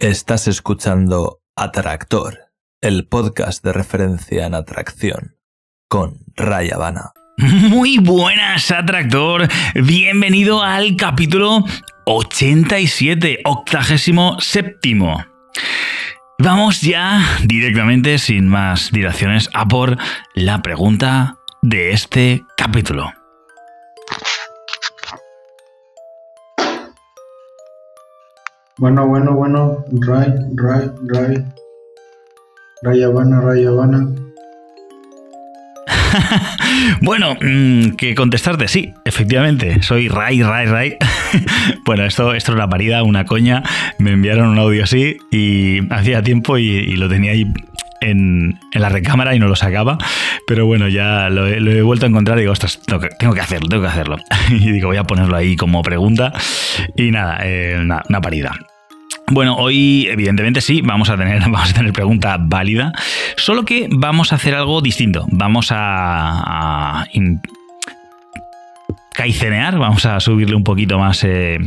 Estás escuchando Atractor, el podcast de referencia en atracción, con Ray Habana. Muy buenas, Atractor. Bienvenido al capítulo 87, octagésimo séptimo. Vamos ya directamente, sin más dilaciones, a por la pregunta de este capítulo. Bueno, bueno, bueno, Ray, Ray, Ray. Ray Habana, Ray Habana. bueno, mm, que contestarte, sí, efectivamente, soy Ray, Ray, Ray. bueno, esto, esto es una parida, una coña. Me enviaron un audio así y hacía tiempo y, lo tenía ahí en, la recámara y no lo sacaba. Pero bueno, ya lo he, vuelto a encontrar y digo, ostras, tengo que, hacerlo, tengo que hacerlo. y digo, voy a ponerlo ahí como pregunta. Y nada, eh, una parida. Bueno, hoy evidentemente sí, vamos a tener, vamos a tener pregunta válida, solo que vamos a hacer algo distinto. Vamos a, caicenear, vamos a subirle un poquito más eh,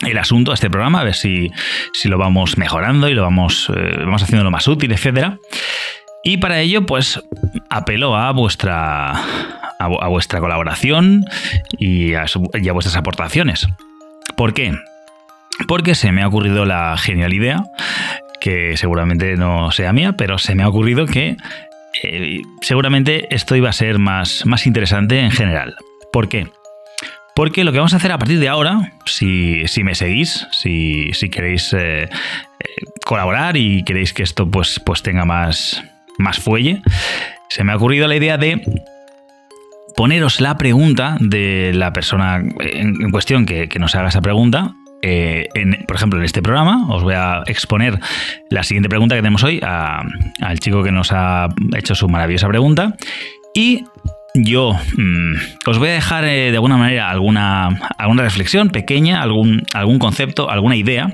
el asunto a este programa, a ver si, si lo vamos mejorando y lo vamos, eh, vamos haciéndolo más útil, etcétera. Y para ello, pues apelo a vuestra, a, vuestra colaboración y a, y a vuestras aportaciones. ¿Por qué? Porque se me ha ocurrido la genial idea, que seguramente no sea mía, pero se me ha ocurrido que eh, seguramente esto iba a ser más, más interesante en general. ¿Por qué? Porque lo que vamos a hacer a partir de ahora, si, me seguís, si, queréis eh, eh, colaborar y queréis que esto pues, pues tenga más, más fuelle, se me ha ocurrido la idea de poneros la pregunta de la persona en, cuestión que, que nos haga esa pregunta eh, por ejemplo, en este programa os voy a exponer la siguiente pregunta que tenemos hoy al chico que nos ha hecho su maravillosa pregunta. Y yo mm, os voy a dejar eh, de alguna manera alguna, alguna reflexión pequeña, algún, algún concepto, alguna idea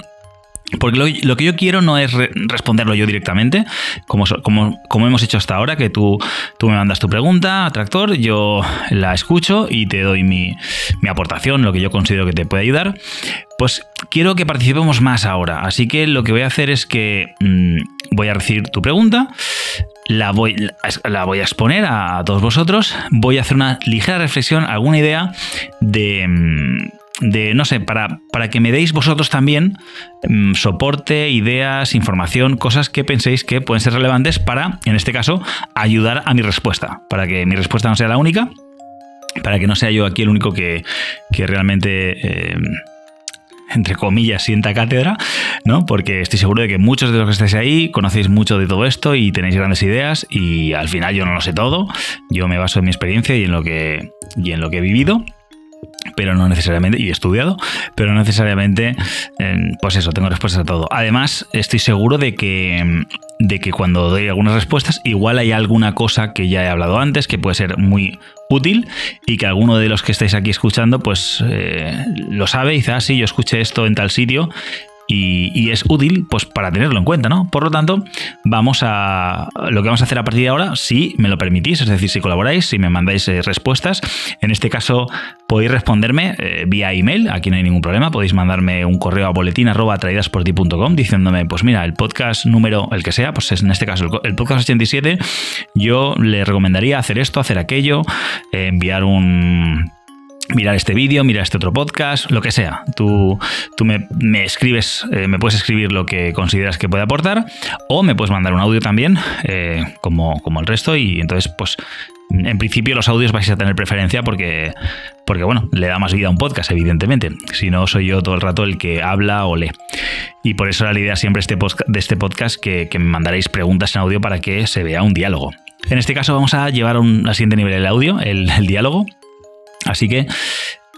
porque lo, que yo quiero no es responderlo yo directamente, como, hemos hecho hasta ahora, que tú, me mandas tu pregunta, tractor, yo la escucho y te doy mi, mi, aportación, lo que yo considero que te puede ayudar. Pues quiero que participemos más ahora. Así que lo que voy a hacer es que mm, voy a recibir tu pregunta, la voy, la voy a exponer a todos vosotros, voy a hacer una ligera reflexión, alguna idea de mm, de, no sé, para, para que me deis vosotros también mm, soporte, ideas, información, cosas que penséis que pueden ser relevantes para, en este caso, ayudar a mi respuesta, para que mi respuesta no sea la única, para que no sea yo aquí el único que, realmente... Eh, entre comillas, sienta cátedra, ¿no? Porque estoy seguro de que muchos de los que estáis ahí conocéis mucho de todo esto y tenéis grandes ideas y al final yo no lo sé todo, yo me baso en mi experiencia y en lo que, y en lo que he vivido pero no necesariamente, y he estudiado, pero no necesariamente, pues eso, tengo respuestas a todo. Además, estoy seguro de que, de que cuando doy algunas respuestas, igual hay alguna cosa que ya he hablado antes, que puede ser muy útil y que alguno de los que estáis aquí escuchando, pues eh, lo sabe dice, ah, sí, yo escuché esto en tal sitio y, es útil pues para tenerlo en cuenta, ¿no? Por lo tanto, vamos a lo que vamos a hacer a partir de ahora, si me lo permitís, es decir, si colaboráis, si me mandáis eh, respuestas, en este caso podéis responderme eh, vía email, aquí no hay ningún problema, podéis mandarme un correo a boletín@traidasporti.com diciéndome, pues mira, el podcast número, el que sea, pues es en este caso el, podcast 87, yo le recomendaría hacer esto, hacer aquello, eh, enviar un mirar este vídeo, mirar este otro podcast, lo que sea. Tú, tú me, escribes, eh, me puedes escribir lo que consideras que puede aportar o me puedes mandar un audio también, eh, como, como el resto, y entonces, pues, en principio los audios vais a tener preferencia porque, porque, bueno, le da más vida a un podcast, evidentemente. Si no, soy yo todo el rato el que habla o lee. Y por eso era la idea siempre este de este podcast que, me mandaréis preguntas en audio para que se vea un diálogo. En este caso vamos a llevar a un, al siguiente nivel el audio, el diálogo. Así que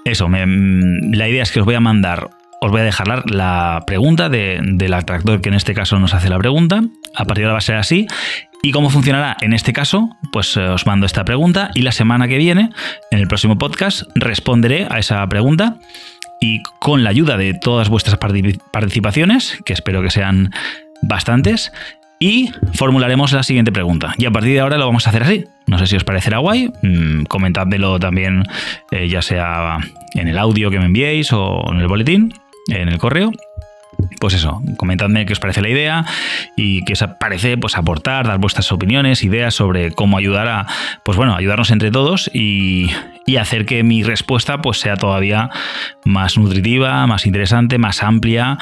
eso, mm, la idea es que os voy a mandar, os voy a dejar la, pregunta del atractor que en este caso nos hace la pregunta. A partir de ahora va a ser así. ¿Y cómo funcionará? En este caso, pues eh, os mando esta pregunta y la semana que viene, en el próximo podcast, responderé a esa pregunta y con la ayuda de todas vuestras participaciones, que espero que sean bastantes, y formularemos la siguiente pregunta. Y a partir de ahora lo vamos a hacer así. No sé si os parecerá guay. Mm, comentádmelo también, eh, ya sea en el audio que me enviéis o en el boletín, en el correo. pues eso, comentadme qué os parece la idea y qué os parece pues aportar, dar vuestras opiniones, ideas sobre cómo ayudar a, pues bueno, ayudarnos entre todos y, y hacer que mi respuesta pues sea todavía más nutritiva, más interesante, más amplia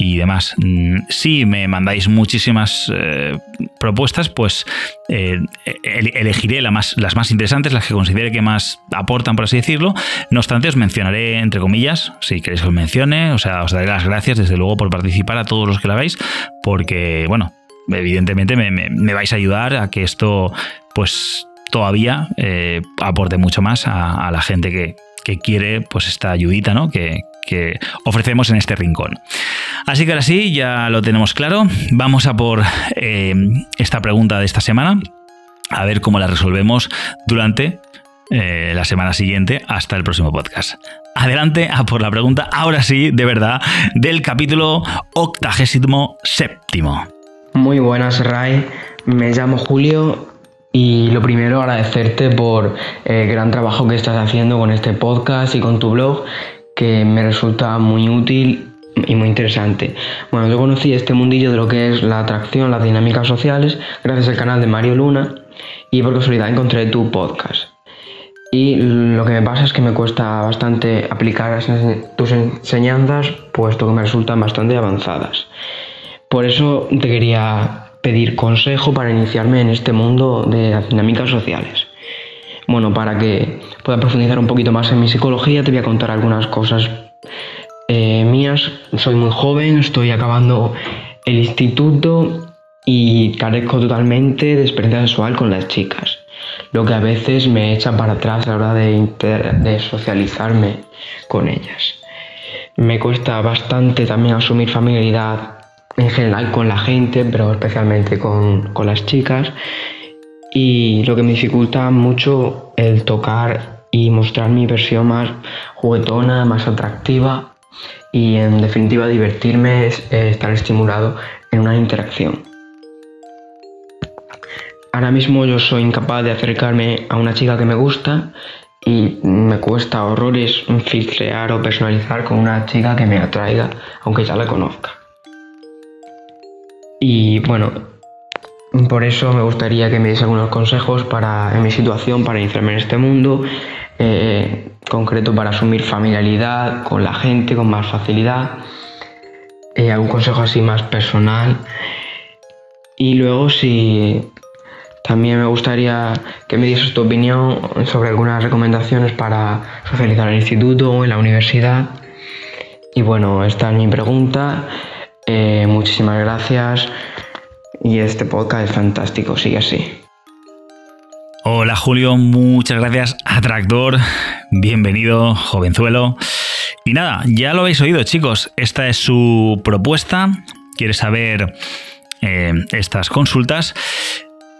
y demás. Mm, si me mandáis muchísimas eh, propuestas, pues eh, elegiré más, las más interesantes, las que considere que más aportan, por así decirlo. No obstante, os mencionaré, entre comillas, si queréis que os mencione, o sea, os daré las gracias, desde luego, por participar a todos los que la hagáis, porque, bueno, evidentemente me, vais a ayudar a que esto, pues, todavía eh, aporte mucho más a, la gente que, que quiere pues esta ayudita ¿no? que, que ofrecemos en este rincón. Así que ahora sí, ya lo tenemos claro. Vamos a por eh, esta pregunta de esta semana, a ver cómo la resolvemos durante eh, la semana siguiente hasta el próximo podcast. Adelante a por la pregunta, ahora sí, de verdad, del capítulo octagésimo séptimo. Muy buenas, Ray. Me llamo Julio y lo primero agradecerte por el gran trabajo que estás haciendo con este podcast y con tu blog que me resulta muy útil y muy interesante. Bueno, yo conocí este mundillo de lo que es la atracción, las dinámicas sociales, gracias al canal de Mario Luna y por casualidad encontré tu podcast. Y lo que me pasa es que me cuesta bastante aplicar tus enseñanzas, puesto que me resultan bastante avanzadas. Por eso te quería pedir consejo para iniciarme en este mundo de las dinámicas sociales. Bueno, para que pueda profundizar un poquito más en mi psicología, te voy a contar algunas cosas eh, mías. Soy muy joven, estoy acabando el instituto y carezco totalmente de experiencia sexual con las chicas, lo que a veces me echa para atrás a la hora de, de socializarme con ellas. Me cuesta bastante también asumir familiaridad en general con la gente, pero especialmente con, con las chicas y lo que me dificulta mucho el tocar y mostrar mi versión más juguetona, más atractiva y en definitiva divertirme es eh, estar estimulado en una interacción. Ahora mismo yo soy incapaz de acercarme a una chica que me gusta y me cuesta horrores filtrear o personalizar con una chica que me atraiga aunque ya la conozca. Y bueno, por eso me gustaría que me diese algunos consejos para, en mi situación para iniciarme en este mundo, eh, concreto para asumir familiaridad con la gente con más facilidad, eh, algún consejo así más personal. Y luego si también me gustaría que me dieses tu opinión sobre algunas recomendaciones para socializar en el instituto o en la universidad. Y bueno, esta es mi pregunta. Eh, muchísimas gracias y este podcast es fantástico, sigue así. Hola Julio, muchas gracias, Atractor. Bienvenido, jovenzuelo. Y nada, ya lo habéis oído, chicos. Esta es su propuesta. Quiere saber eh, estas consultas.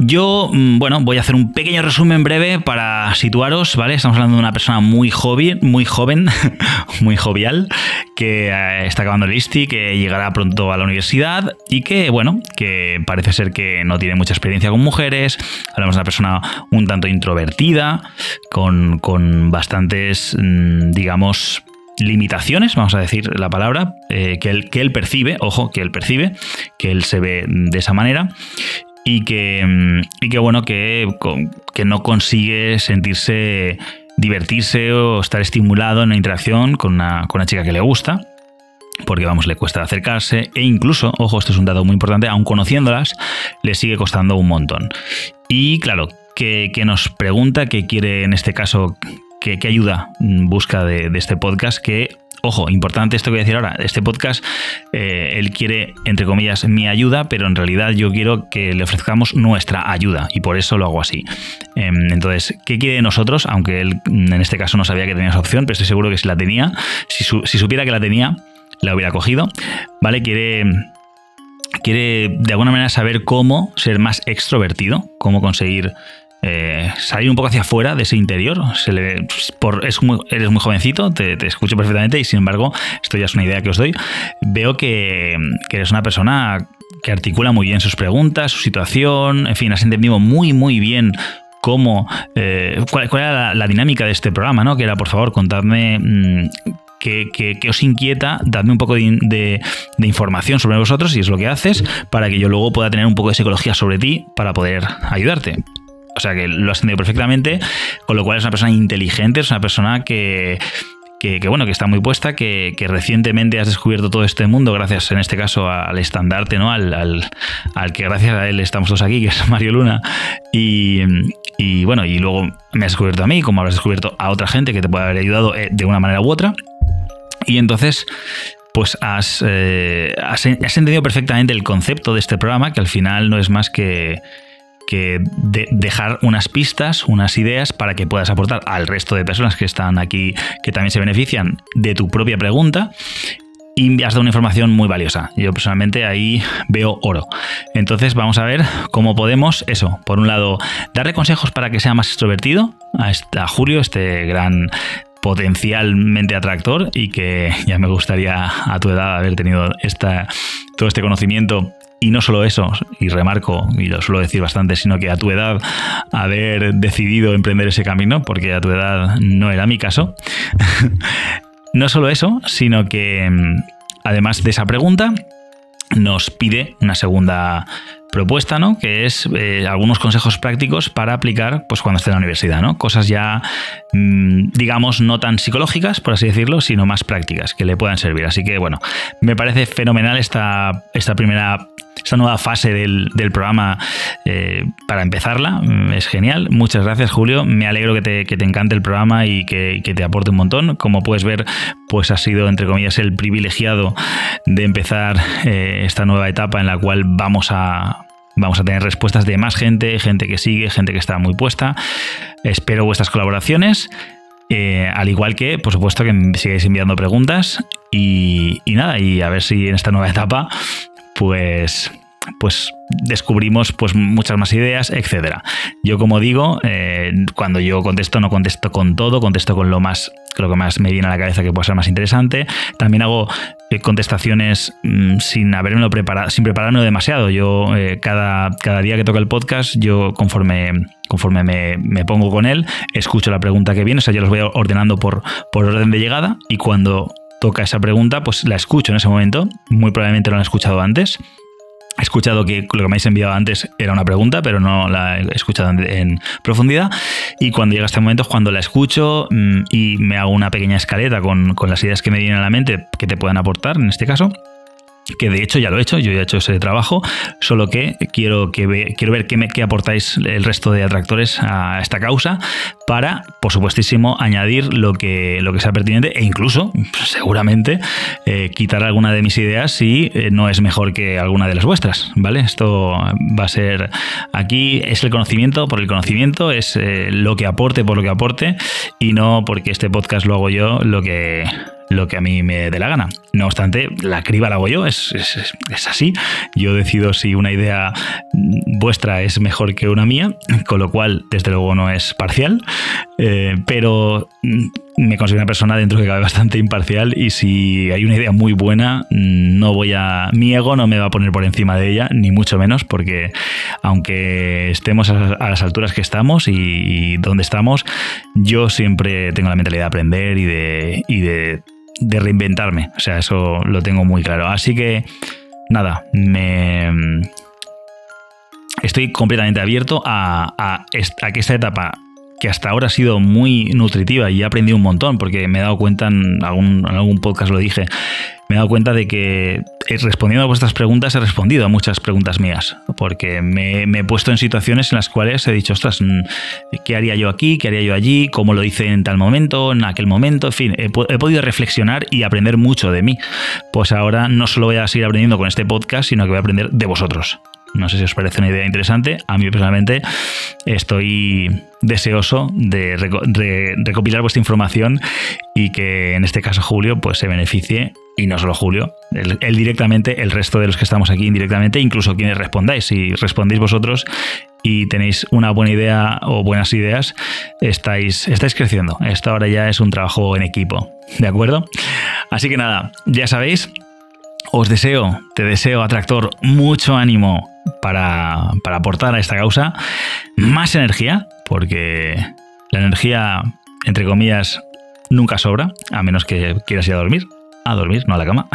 Yo, mm, bueno, voy a hacer un pequeño resumen breve para situaros, ¿vale? Estamos hablando de una persona muy joven, muy joven, muy jovial, que eh, está acabando el ISTI, que llegará pronto a la universidad y que, bueno, que parece ser que no tiene mucha experiencia con mujeres. Hablamos de una persona un tanto introvertida, con, bastantes, mm, digamos, limitaciones, vamos a decir la palabra, eh, que, él, que él percibe, ojo, que él percibe, que él se ve de esa manera y que, mm, y que bueno, que, que no consigue sentirse, divertirse o estar estimulado en una interacción con una, con chica que le gusta porque vamos, le cuesta acercarse e incluso, ojo, esto es un dato muy importante, aun conociéndolas, le sigue costando un montón. Y claro, que, que nos pregunta, que quiere en este caso, qué ayuda busca de, de, este podcast, que Ojo, importante esto que voy a decir ahora. Este podcast, eh, él quiere, entre comillas, mi ayuda, pero en realidad yo quiero que le ofrezcamos nuestra ayuda y por eso lo hago así. Em, entonces, ¿qué quiere de nosotros? Aunque él en este caso no sabía que tenía esa opción, pero estoy seguro que si la tenía, si, si supiera que la tenía, la hubiera cogido. ¿Vale? Quiere quiere de alguna manera saber cómo ser más extrovertido, cómo conseguir eh, salir un poco hacia afuera de ese interior. Se le, por, es eres muy jovencito, te, escucho perfectamente y sin embargo, esto ya es una idea que os doy. Veo que, eres una persona que articula muy bien sus preguntas, su situación, en fin, has entendido muy, muy bien cómo, eh, cuál, era la, dinámica de este programa, ¿no? Que era, por favor, contadme mm, qué, os inquieta, dadme un poco de, información sobre vosotros, si es lo que haces, para que yo luego pueda tener un poco de psicología sobre ti para poder ayudarte. O sea que lo has entendido perfectamente, con lo cual es una persona inteligente, es una persona que, que, bueno, que está muy puesta, que, recientemente has descubierto todo este mundo gracias, en este caso, al estandarte, ¿no? Al, al, que gracias a él estamos todos aquí, que es Mario Luna. Y, y, bueno, y luego me has descubierto a mí, como habrás descubierto a otra gente que te puede haber ayudado eh, de una manera u otra. Y entonces, pues has, eh, has, entendido perfectamente el concepto de este programa, que al final no es más que que dejar unas pistas, unas ideas para que puedas aportar al resto de personas que están aquí, que también se benefician de tu propia pregunta. Y has dado una información muy valiosa. Yo personalmente ahí veo oro. Entonces vamos a ver cómo podemos, eso, por un lado, darle consejos para que sea más extrovertido a, Julio, este gran potencialmente atractor y que ya me gustaría a tu edad haber tenido esta, todo este conocimiento y no solo eso, y remarco, y lo suelo decir bastante, sino que a tu edad haber decidido emprender ese camino, porque a tu edad no era mi caso. no solo eso, sino que mm, además de esa pregunta, nos pide una segunda propuesta, ¿no? Que es eh, algunos consejos prácticos para aplicar pues, cuando esté en la universidad, ¿no? Cosas ya, mm, digamos, no tan psicológicas, por así decirlo, sino más prácticas que le puedan servir. Así que, bueno, me parece fenomenal esta, esta primera esta nueva fase del, programa eh, para empezarla. Mm, es genial. Muchas gracias, Julio. Me alegro que te, que te encante el programa y que, te aporte un montón. Como puedes ver, pues ha sido, entre comillas, el privilegiado de empezar eh, esta nueva etapa en la cual vamos a, vamos a tener respuestas de más gente, gente que sigue, gente que está muy puesta. Espero vuestras colaboraciones. Eh, al igual que, por supuesto, que sigáis enviando preguntas y, nada, y a ver si en esta nueva etapa pues pues descubrimos pues muchas más ideas, etcétera. Yo como digo, eh, cuando yo contesto no contesto con todo, contesto con lo más lo que más me viene a la cabeza que pueda ser más interesante. También hago eh, contestaciones mm, sin haberme preparado, sin prepararme demasiado. Yo eh, cada, cada día que toca el podcast, yo conforme conforme me, pongo con él, escucho la pregunta que viene, o sea, yo los voy ordenando por, por orden de llegada y cuando toca esa pregunta, pues la escucho en ese momento. Muy probablemente lo han escuchado antes. He escuchado que lo que me habéis enviado antes era una pregunta, pero no la he escuchado en, profundidad. Y cuando llega este momento es cuando la escucho mm, y me hago una pequeña escaleta con, con las ideas que me vienen a la mente que te puedan aportar en este caso que de hecho ya lo he hecho, yo ya he hecho ese trabajo, solo que quiero, que quiero ver qué, aportáis el resto de atractores a esta causa para, por supuestísimo, añadir lo que, lo que sea pertinente e incluso, seguramente, eh, quitar alguna de mis ideas si eh, no es mejor que alguna de las vuestras, ¿vale? Esto va a ser aquí, es el conocimiento por el conocimiento, es eh, lo que aporte por lo que aporte y no porque este podcast lo hago yo, lo que lo que a mí me dé la gana. No obstante, la criba la hago yo, es, así. Yo decido si una idea vuestra es mejor que una mía, con lo cual, desde luego, no es parcial, eh, pero me considero una persona dentro que cabe bastante imparcial y si hay una idea muy buena, no voy a. Mi ego no me va a poner por encima de ella, ni mucho menos, porque aunque estemos a, las alturas que estamos y, donde estamos, yo siempre tengo la mentalidad de aprender y de, y de de reinventarme. O sea, eso lo tengo muy claro. Así que, nada, me... Estoy completamente abierto a, a, a que esta etapa que hasta ahora ha sido muy nutritiva y he aprendido un montón, porque me he dado cuenta, en algún, en algún podcast lo dije, me he dado cuenta de que eh, respondiendo a vuestras preguntas he respondido a muchas preguntas mías, porque me, he puesto en situaciones en las cuales he dicho, ostras, mm, ¿qué haría yo aquí? ¿Qué haría yo allí? ¿Cómo lo hice en tal momento? ¿En aquel momento? En fin, he, podido reflexionar y aprender mucho de mí. Pues ahora no solo voy a seguir aprendiendo con este podcast, sino que voy a aprender de vosotros. No sé si os parece una idea interesante. A mí personalmente estoy deseoso de, recopilar vuestra información y que en este caso Julio pues se beneficie y no solo Julio, él, directamente, el resto de los que estamos aquí indirectamente, incluso quienes respondáis. Si respondéis vosotros y tenéis una buena idea o buenas ideas, estáis, estáis creciendo. Esto ahora ya es un trabajo en equipo, ¿de acuerdo? Así que nada, ya sabéis, os deseo, te deseo, Atractor, mucho ánimo para, aportar a esta causa, más energía, porque la energía, entre comillas, nunca sobra, a menos que quieras ir a dormir. A dormir, no a la cama.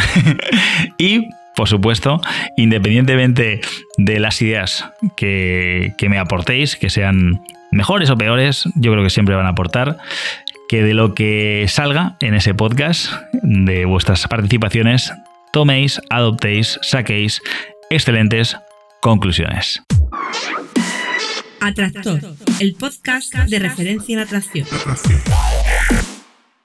y por supuesto, independientemente de las ideas que, que, me aportéis, que sean mejores o peores, yo creo que siempre van a aportar, que de lo que salga en ese podcast, de vuestras participaciones, toméis, adoptéis, saquéis excelentes conclusiones. Atractor, el podcast de referencia en atracción.